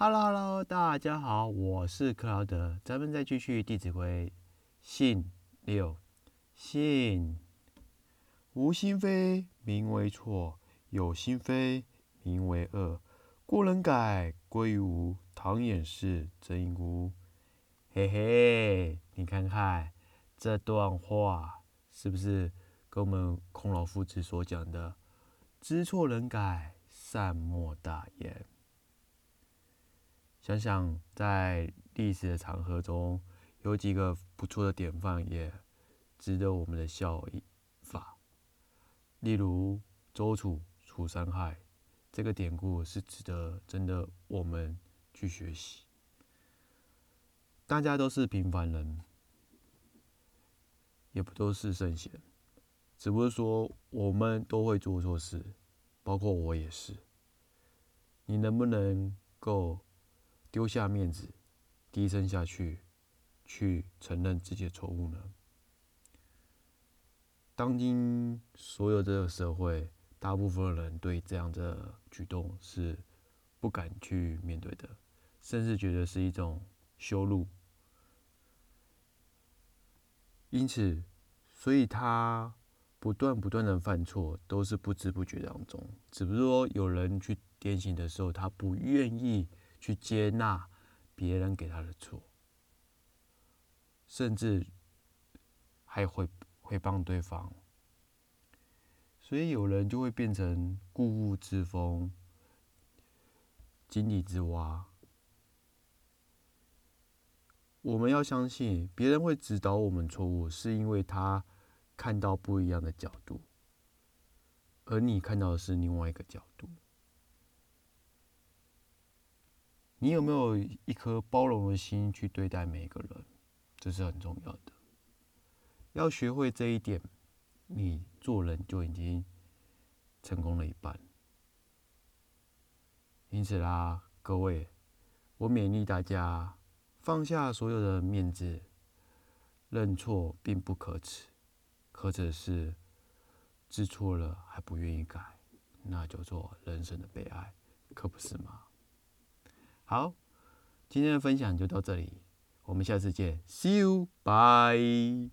Hello Hello，大家好，我是克劳德，咱们再继续《弟子规》信六，信无心非名为错，有心非名为恶。故能改，归于无。唐掩饰，真无。嘿嘿，你看看这段话，是不是跟我们孔老夫子所讲的“知错能改，善莫大焉”？想想在历史的长河中，有几个不错的典范，也值得我们的效法。例如周楚除三害，这个典故是值得真的我们。去学习，大家都是平凡人，也不都是圣贤，只不过说我们都会做错事，包括我也是。你能不能够丢下面子，低声下去，去承认自己的错误呢？当今所有这个社会，大部分人对这样的举动是不敢去面对的。甚至觉得是一种羞辱，因此，所以他不断不断的犯错，都是不知不觉当中。只不过说有人去点醒的时候，他不愿意去接纳别人给他的错，甚至还会会帮对方，所以有人就会变成故物之风，井底之蛙。我们要相信，别人会指导我们错误，是因为他看到不一样的角度，而你看到的是另外一个角度。你有没有一颗包容的心去对待每一个人？这是很重要的。要学会这一点，你做人就已经成功了一半。因此啦，各位，我勉励大家。放下所有的面子，认错并不可耻，可耻是知错了还不愿意改，那叫做人生的悲哀，可不是吗？好，今天的分享就到这里，我们下次见，See you，bye。